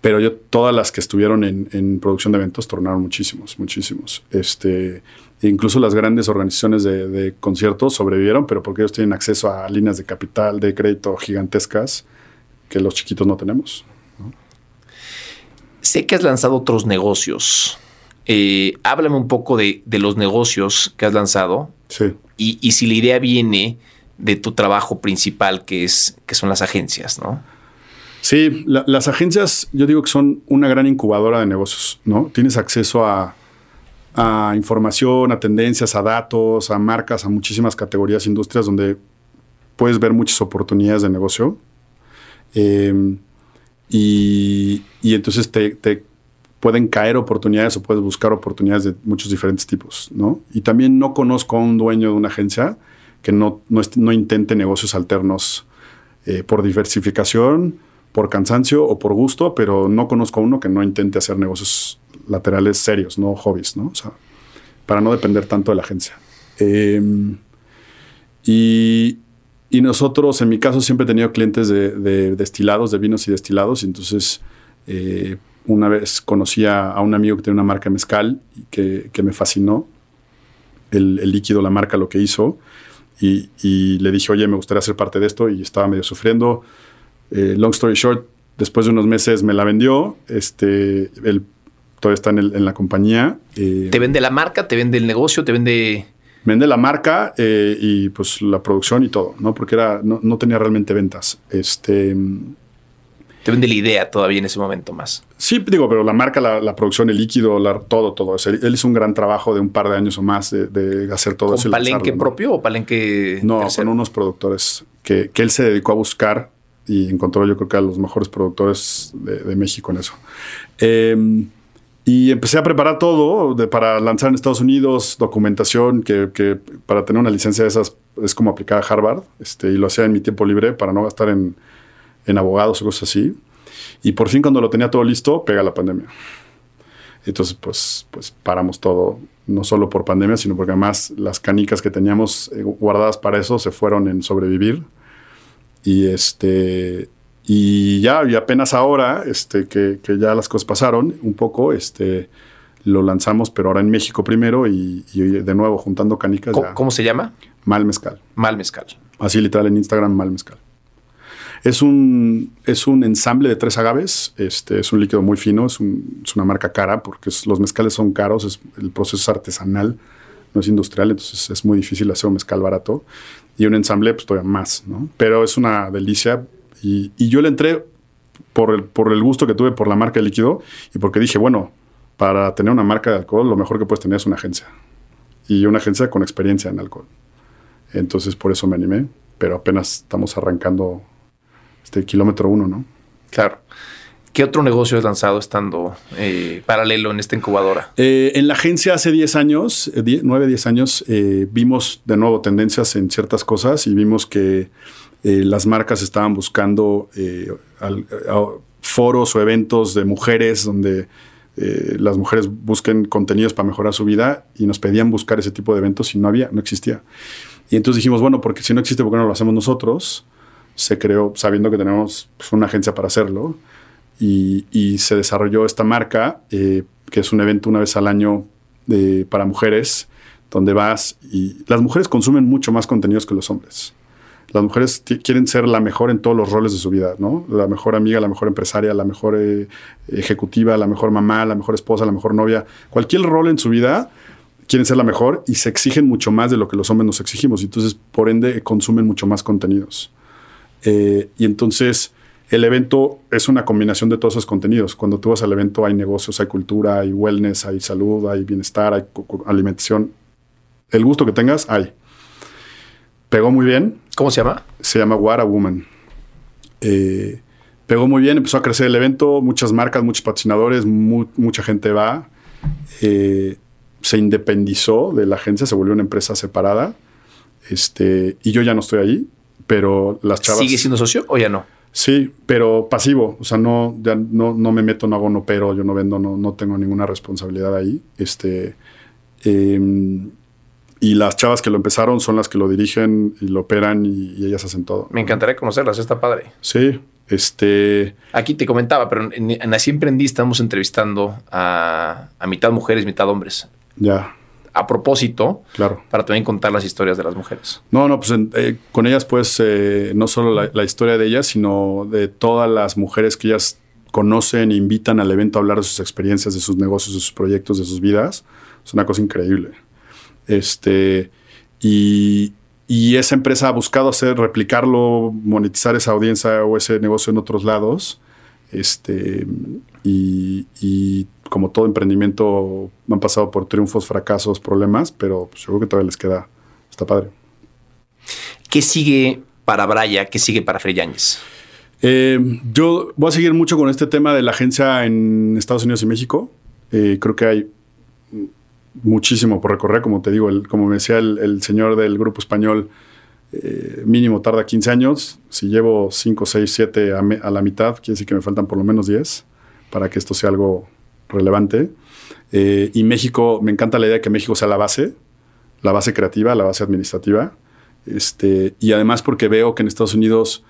pero yo todas las que estuvieron en, en, producción de eventos tornaron muchísimos, muchísimos. Este, incluso las grandes organizaciones de, de, conciertos sobrevivieron, pero porque ellos tienen acceso a líneas de capital, de crédito gigantescas que los chiquitos no tenemos. ¿no? Sé que has lanzado otros negocios. Eh, háblame un poco de, de, los negocios que has lanzado. Sí. Y, y si la idea viene de tu trabajo principal, que, es, que son las agencias, ¿no? Sí, la, las agencias yo digo que son una gran incubadora de negocios, ¿no? Tienes acceso a, información, a tendencias, a datos, a marcas, a muchísimas categorías, industrias donde puedes ver muchas oportunidades de negocio. Eh, y, entonces te, pueden caer oportunidades o puedes buscar oportunidades de muchos diferentes tipos, ¿no? Y también no conozco a un dueño de una agencia que no, no, no intente negocios alternos eh, por diversificación, por cansancio o por gusto, pero no conozco a uno que no intente hacer negocios laterales serios, no hobbies, ¿no? O sea, para no depender tanto de la agencia. Em, y, nosotros, en mi caso, siempre he tenido clientes de, destilados, de vinos y destilados, y entonces eh, una vez conocí a, un amigo que tiene una marca mezcal y que, me fascinó el, el, líquido, la marca, lo que hizo. Y, y, le dije, oye, me gustaría ser parte de esto y estaba medio sufriendo. Eh, long story short, después de unos meses me la vendió. Este, él todavía está en, en la compañía. Eh, ¿Te vende la marca? ¿Te vende el negocio? ¿Te vende...? Vende la marca eh, y pues la producción y todo, ¿no? Porque era, no, no tenía realmente ventas. Este te vende la idea todavía en ese momento más. Sí, digo, pero la marca, la, producción, el líquido, todo, todo. él hizo un gran trabajo de un par de años o más de, hacer todo eso. palenque propio o palenque No, con unos productores que, él se dedicó a buscar y encontró yo creo que a los mejores productores de, México en eso. Em, y empecé a preparar todo para lanzar en Estados Unidos, documentación, que, para tener una licencia de esas es como aplicar a Harvard, este, y lo hacía en mi tiempo libre para no gastar en en abogados o cosas así. Y por fin cuando lo tenía todo listo, pega la pandemia. Entonces, pues, pues paramos todo, no solo por pandemia, sino porque además las canicas que teníamos eh, guardadas para eso se fueron en sobrevivir. Y este, y ya, y apenas ahora, este, que, que, ya las cosas pasaron un poco, este, lo lanzamos, pero ahora en México primero y, de nuevo juntando canicas. ¿Cómo, ¿Cómo se llama? Mal Mezcal. Mal Mezcal. Así literal en Instagram, Mal Mezcal. Es un, es un ensamble de tres agaves. Este, es un líquido muy fino, es, una marca cara porque los mezcales son caros, el proceso es artesanal, no es industrial, entonces es muy difícil hacer un mezcal barato. Y un ensamble, pues todavía más, ¿no? Pero es una delicia. Y, yo le entré por el, por el gusto que tuve por la marca de líquido y porque dije, bueno, para tener una marca de alcohol, lo mejor que puedes tener es una agencia. Y una agencia con experiencia en alcohol. Entonces por eso me animé, pero apenas estamos arrancando este kilómetro uno, ¿no? Claro. ¿Qué otro negocio has lanzado estando eh, paralelo en esta incubadora? Eh, en la agencia hace 10 años, 9, 10 años, eh, vimos de nuevo tendencias en ciertas cosas y vimos que las marcas estaban buscando foros o eventos de mujeres donde las mujeres busquen contenidos para mejorar su vida y nos pedían buscar ese tipo de eventos y no había, no existía. Y entonces dijimos, bueno, porque si no existe, ¿por qué no lo hacemos nosotros? se creó sabiendo que tenemos pues, una agencia para hacerlo y, se desarrolló esta marca, eh, que es un evento una vez al año de, para mujeres, donde vas y las mujeres consumen mucho más contenidos que los hombres. Las mujeres quieren ser la mejor en todos los roles de su vida, ¿no? La mejor amiga, la mejor empresaria, la mejor eh, ejecutiva, la mejor mamá, la mejor esposa, la mejor novia. Cualquier rol en su vida quieren ser la mejor y se exigen mucho más de lo que los hombres nos exigimos. Entonces, por ende, consumen mucho más contenidos. Eh, y entonces el evento es una combinación de todos esos contenidos. Cuando tú vas al evento hay negocios, hay cultura, hay wellness, hay salud, hay bienestar, hay alimentación. El gusto que tengas, hay. Pegó muy bien. ¿Cómo se llama? Se llama What a Woman. Eh, pegó muy bien, empezó a crecer el evento, muchas marcas, muchos patrocinadores, mucha gente va. Eh, se independizó de la agencia, se volvió una empresa separada. Este, y yo ya no estoy ahí pero las chavas... ¿Sigue siendo socio o ya no? Sí, pero pasivo. O sea, no, ya no, no me meto, no hago, no pero, yo no vendo, no, no tengo ninguna responsabilidad ahí. Este, em, y las chavas que lo empezaron son las que lo dirigen y lo operan y, ellas hacen todo. Me encantaría conocerlas, está padre. Sí, este... Aquí te comentaba, pero en, en Así Emprendí estamos entrevistando a, a mitad mujeres, mitad hombres. Ya a propósito claro. para también contar las historias de las mujeres. No, no, pues eh, con ellas pues eh, no solo la, historia de ellas, sino de todas las mujeres que ellas conocen e invitan al evento a hablar de sus experiencias, de sus negocios, de sus proyectos, de sus vidas. Es una cosa increíble. Este, y, y esa empresa ha buscado hacer, replicarlo, monetizar esa audiencia o ese negocio en otros lados. Este, y, y como todo emprendimiento, han pasado por triunfos, fracasos, problemas, pero pues, yo creo que todavía les queda, está padre. ¿Qué sigue para Braya? ¿Qué sigue para Freyáñez? Eh, yo voy a seguir mucho con este tema de la agencia en Estados Unidos y México. Eh, creo que hay muchísimo por recorrer, como te digo, como me decía el, señor del grupo español, eh, mínimo tarda 15 años. Si llevo 5, 6, 7 a, a, la mitad, quiere decir que me faltan por lo menos 10 para que esto sea algo relevante. Eh, y México, me encanta la idea de que México sea la base, la base creativa, la base administrativa. Este, y además porque veo que en Estados Unidos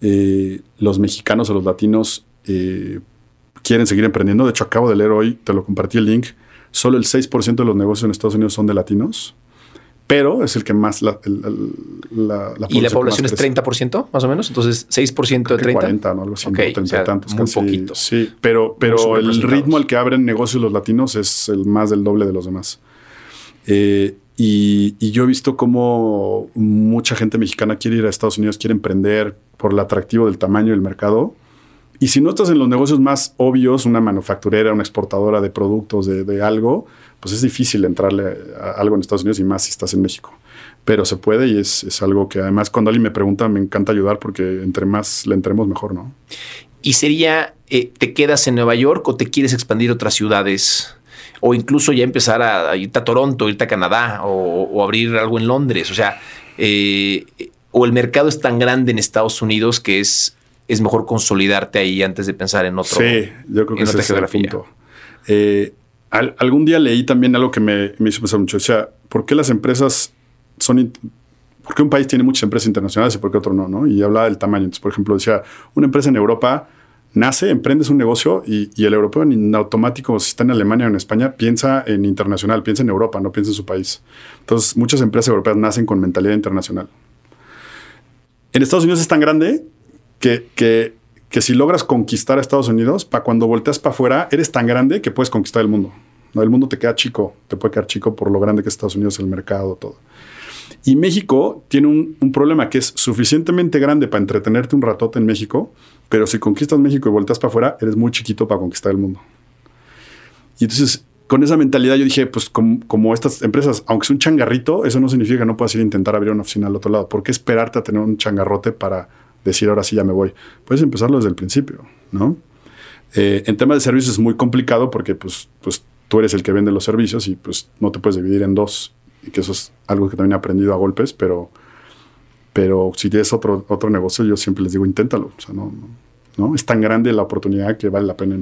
eh, los mexicanos o los latinos eh, quieren seguir emprendiendo. De hecho, acabo de leer hoy, te lo compartí el link, solo el 6% de los negocios en Estados Unidos son de latinos pero es el que más la, la, la ¿Y la población es 30% más o menos? Entonces, 6% de 30. 40, ¿no? Algo así, okay, 30 y tantos. Muy poquito. Sí, pero, pero el ritmo al que abren negocios los latinos es el más del doble de los demás. Eh, y, y, yo he visto cómo mucha gente mexicana quiere ir a Estados Unidos, quiere emprender por el atractivo del tamaño del mercado. Y si no estás en los negocios más obvios, una manufacturera, una exportadora de productos, de, algo, pues es difícil entrarle a algo en Estados Unidos y más si estás en México. Pero se puede y es, algo que además cuando alguien me pregunta me encanta ayudar porque entre más le entremos mejor, ¿no? ¿Y sería, eh, te quedas en Nueva York o te quieres expandir a otras ciudades? O incluso ya empezar a, irte a Toronto, irte a Canadá o, abrir algo en Londres. O sea, eh, o el mercado es tan grande en Estados Unidos que es, es mejor consolidarte ahí antes de pensar en otro. Sí, yo creo que ese es el punto. Eh, algún día leí también algo que me, hizo pensar mucho. O sea, ¿por qué las empresas son... ¿Por qué un país tiene muchas empresas internacionales y por qué otro no? ¿no? Y hablaba del tamaño. Entonces, por ejemplo, decía, una empresa en Europa nace, emprendes un negocio y, el europeo en automático, si está en Alemania o en España, piensa en internacional, piensa en Europa, no piensa en su país. Entonces, muchas empresas europeas nacen con mentalidad internacional. En Estados Unidos es tan grande que, que, que si logras conquistar a Estados Unidos, para cuando volteas para afuera, eres tan grande que puedes conquistar el mundo. ¿no? El mundo te queda chico, te puede quedar chico por lo grande que es Estados Unidos, el mercado, todo. Y México tiene un, problema que es suficientemente grande para entretenerte un ratote en México, pero si conquistas México y volteas para afuera, eres muy chiquito para conquistar el mundo. Y entonces, con esa mentalidad yo dije, pues como, estas empresas, aunque es un changarrito, eso no significa que no puedas ir a intentar abrir una oficina al otro lado. ¿Por qué esperarte a tener un changarrote para decir ahora sí ya me voy? Puedes empezarlo desde el principio, ¿no? Eh, en temas de servicios es muy complicado porque pues, pues tú eres el que vende los servicios y pues no te puedes dividir en dos. Y que eso es algo que también he aprendido a golpes, pero, pero si tienes otro, otro negocio, yo siempre les digo, inténtalo. O sea, no, no, Es tan grande la oportunidad que vale la pena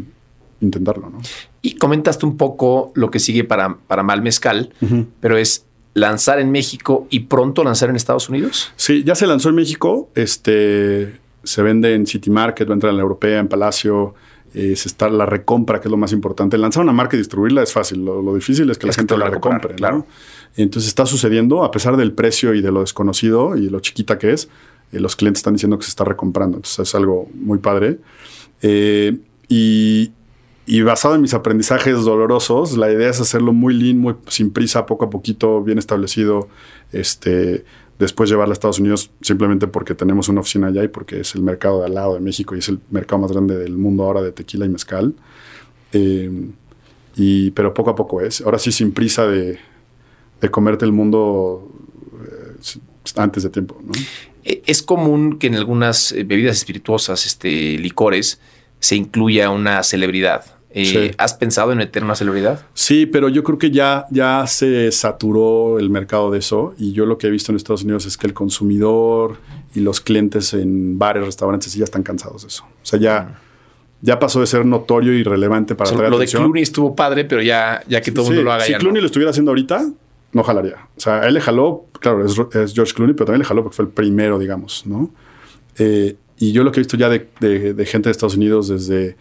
intentarlo, ¿no? Y comentaste un poco lo que sigue para, para Mal Mezcal, pero es lanzar en México y pronto lanzar en Estados Unidos. Sí, ya se lanzó en México. Este se vende en City Market, va a entrar en la Europea, en Palacio, es estar la recompra, que es lo más importante. Lanzar una marca y distribuirla es fácil. Lo, difícil es que la gente la recompre. Claro. Entonces está sucediendo, a pesar del precio y de lo desconocido y lo chiquita que es, eh, los clientes están diciendo que se está recomprando. Entonces es algo muy padre. Eh, y, basado en mis aprendizajes dolorosos, la idea es hacerlo muy lean, muy sin prisa, poco a poquito, bien establecido. Este, después llevarla a Estados Unidos simplemente porque tenemos una oficina allá y porque es el mercado de al lado de México y es el mercado más grande del mundo ahora de tequila y mezcal. Eh, y, pero poco a poco es. Ahora sí, sin prisa de, comerte el mundo eh, antes de tiempo. E, es común que en algunas eh, bebidas espirituosas, este, licores, se incluya una celebridad. Eh, ¿Has pensado en meter una celebridad? Sí, pero yo creo que ya, ya se saturó el mercado de eso y yo lo que he visto en Estados Unidos es que el consumidor y los clientes en bares, restaurantes ya están cansados de eso. O sea, ya, ya pasó de ser notorio y relevante para Lo de Clooney estuvo padre, pero ya, ya que todo el mundo lo haga. Si Clooney lo estuviera haciendo ahita, no jalaría. O sea, él le jaló, claro, es, George Clooney, pero también le jaló porque fue el primero, digamos, ¿no? Eh, y yo lo que he visto ya de, de gente de Estados Unidos desde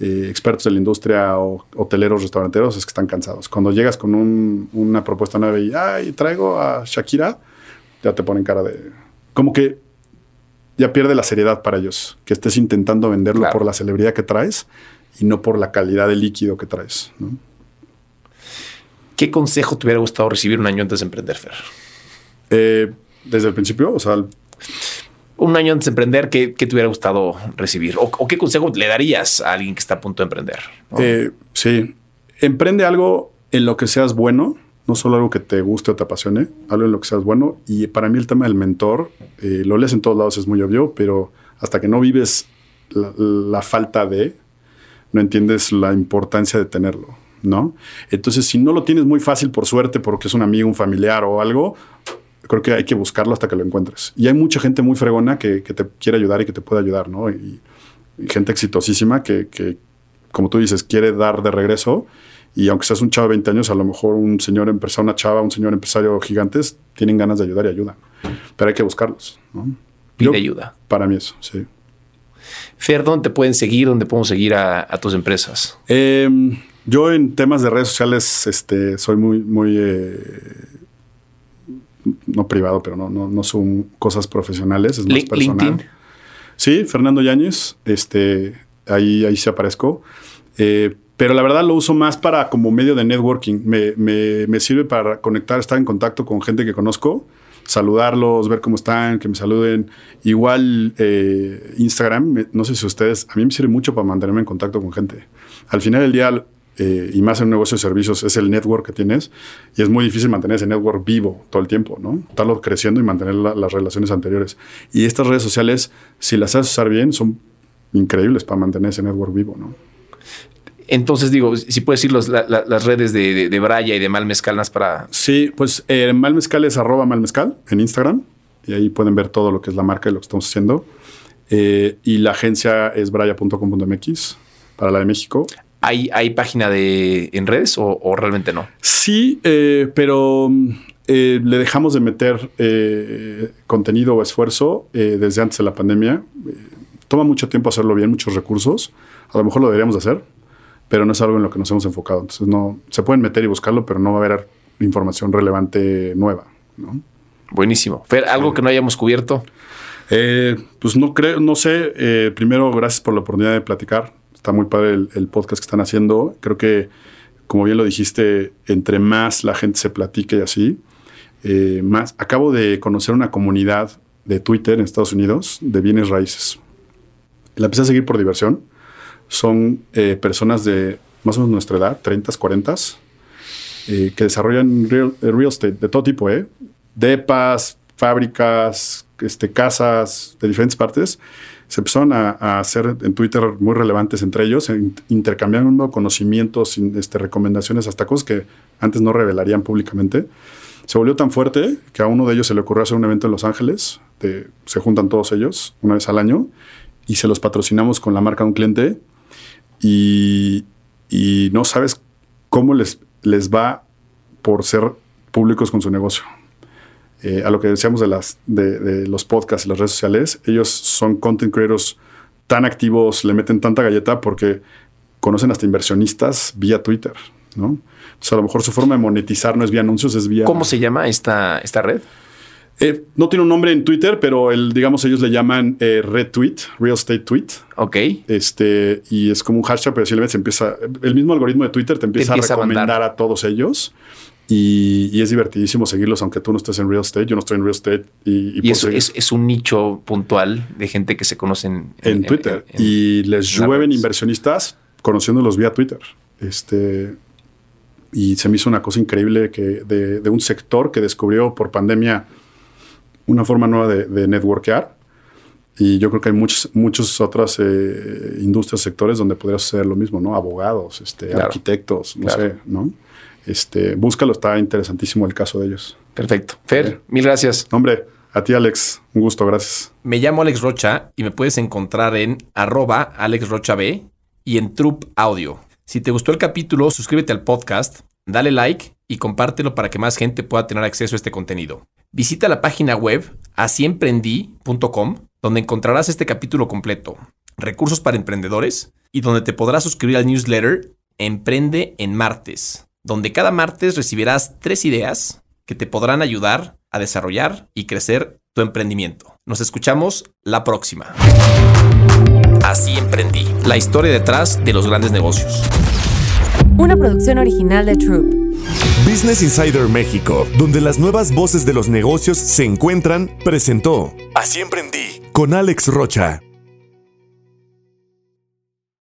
eh, expertos de la industria o hoteleros, restauranteros, es que están cansados. Cuando llegas con una propuesta nueva y, ay, traigo a Shakira, ya te ponen cara de... Como que ya pierde la seriedad para ellos, que estés intentando venderlo por la celebridad que traes y no por la calidad del líquido que traes. ¿Qué consejo te hubiera gustado recibir un año antes de emprender, Fer? Eh, desde el principio, o sea, un año antes de emprender, ¿qué, te hubiera gustado recibir? ¿O, qué consejo le darías a alguien que está a punto de emprender? Eh, sí, emprende algo en lo que seas bueno, no solo algo que te guste o te apasione, algo en lo que seas bueno. Y para mí el tema del mentor, eh, lo lees en todos lados, es muy obvio, pero hasta que no vives la, falta de, no entiendes la importancia de tenerlo, ¿no? Entonces, si no lo tienes muy fácil por suerte, porque es un amigo, un familiar o algo, creo que hay que buscarlo hasta que lo encuentres. Y hay mucha gente muy fregona que, que te quiere ayudar y que te puede ayudar, ¿no? Y, y gente exitosísima que, que, como tú dices, quiere dar de regreso. Y aunque seas un chavo de 20 años, a lo mejor un señor empresario, una chava, un señor empresario gigantes, tienen ganas de ayudar y ayudan. Pero hay que buscarlos, ¿no? Pide Yo- ayuda. Para mí eso, sí. Fer, ¿dónde te pueden seguir? ¿Dónde podemos seguir a, a tus empresas? Eh, yo en temas de redes sociales este, soy muy, muy eh, no privado, pero no, no, no son cosas profesionales, es más personal. LinkedIn. Sí, Fernando Yáñez, este, ahí, ahí sí aparezco. Eh, pero la verdad lo uso más para como medio de networking. Me, me- me sirve para conectar, estar en contacto con gente que conozco, saludarlos, ver cómo están, que me saluden. Igual eh, Instagram, no sé si ustedes, a mí me sirve mucho para mantenerme en contacto con gente. Al final del día, eh, y más en un negocio de servicios, es el network que tienes y es muy difícil mantener ese network vivo todo el tiempo, ¿no? Estarlo creciendo y mantener la- las relaciones anteriores. Y estas redes sociales, si las sabes usar bien, son increíbles para mantener ese network vivo, ¿no? Entonces, digo, si puedes decir los- la- la- las redes de, de, de Braya y de Mal Mezcalnas para. Sí, pues eh, Malmezcal es arroba malmezcal en Instagram y ahí pueden ver todo lo que es la marca y lo que estamos haciendo. Eh, y la agencia es braya.com.mx para la de México. ¿Hay, hay página de en redes o, o realmente no? Sí, eh, pero mm, eh, le dejamos de meter eh, contenido o esfuerzo desde antes de la pandemia. Toma mucho tiempo hacerlo bien, muchos recursos. A lo mejor lo deberíamos de hacer, pero no es algo en lo que nos hemos enfocado. Entonces, no se pueden meter y buscarlo, pero no va a haber información relevante nueva. ¿no? Buenísimo. Fer, algo que no hayamos cubierto. Eh, pues no creo, no sé. eh, primero, gracias por la oportunidad de platicar. Está muy padre el, el podcast que están haciendo. Creo que, como bien lo dijiste, entre más la gente se platique y así, eh, más. Acabo de conocer una comunidad de Twitter en Estados Unidos de bienes raíces. La empecé a seguir por diversión. Son eh, personas de más o menos nuestra edad, 30, 40, eh, que desarrollan real, eh, real estate de todo tipo, ¿eh? Depas, fábricas, este, casas de diferentes partes. Se empezaron a, hacer en Twitter muy relevantes entre ellos, in- intercambiando conocimientos, este, recomendaciones, hasta cosas que antes no revelarían públicamente. Se volvió tan fuerte que a uno de ellos se le ocurrió hacer un evento en Los Ángeles. se juntan todos ellos una vez al año y se los patrocinamos con la marca de un cliente. Y, y no sabes cómo les, les va por ser públicos con su negocio. Eh, a lo que decíamos de, las, de, de los podcasts y las redes sociales, ellos son content creators tan activos, le meten tanta galleta porque conocen hasta inversionistas vía Twitter, ¿no? Sea, a lo mejor su forma de monetizar no es vía anuncios, es vía... ¿Cómo se llama esta, esta red? Eh, no tiene un nombre en Twitter, pero el, digamos ellos le llaman eh, retweet, real estate tweet. Ok. Este, y es como un hashtag, pero si le metes, empieza, el mismo algoritmo de Twitter te empieza, empieza a recomendar a, todos ellos. Y, y es divertidísimo seguirlos, aunque tú no estés en real estate. Yo no estoy en real estate. Y, y Y eso es, es un nicho puntual de gente que se conocen en, Twitter. en- y les llueven inversionistas conociéndolos vía Twitter. Este, y se me hizo una cosa increíble que de, de un sector que descubrió por pandemia una forma nueva de, de networkear. Y yo creo que hay muchos, muchos otras eh, industrias, sectores donde podría suceder lo mismo, ¿no? Abogados, este, Claro. arquitectos, no Claro. sé, ¿no? Este, búscalo, está interesantísimo el caso de ellos. Perfecto. Fer, Sí. mil gracias. Hombre, a ti, Alex, un gusto, gracias. Me llamo Alex Rocha y me puedes encontrar en arroba alexrochab୍ y en Troop Audio. Si te gustó el capítulo, suscríbete al podcast, dale like y compártelo para que más gente pueda tener acceso a este contenido. Visita la página web asiemprendí.com donde encontrarás este capítulo completo, recursos para emprendedores y donde te podrás suscribir al newsletter Emprende en Martes, donde cada martes recibirás tres ideas que te podrán ayudar a desarrollar y crecer tu emprendimiento. Nos escuchamos la próxima. Así emprendí. La historia detrás de los grandes negocios. Una producción original de Troop. Business Insider México, donde las nuevas voces de los negocios se encuentran, presentó Así emprendí con Alex Rocha.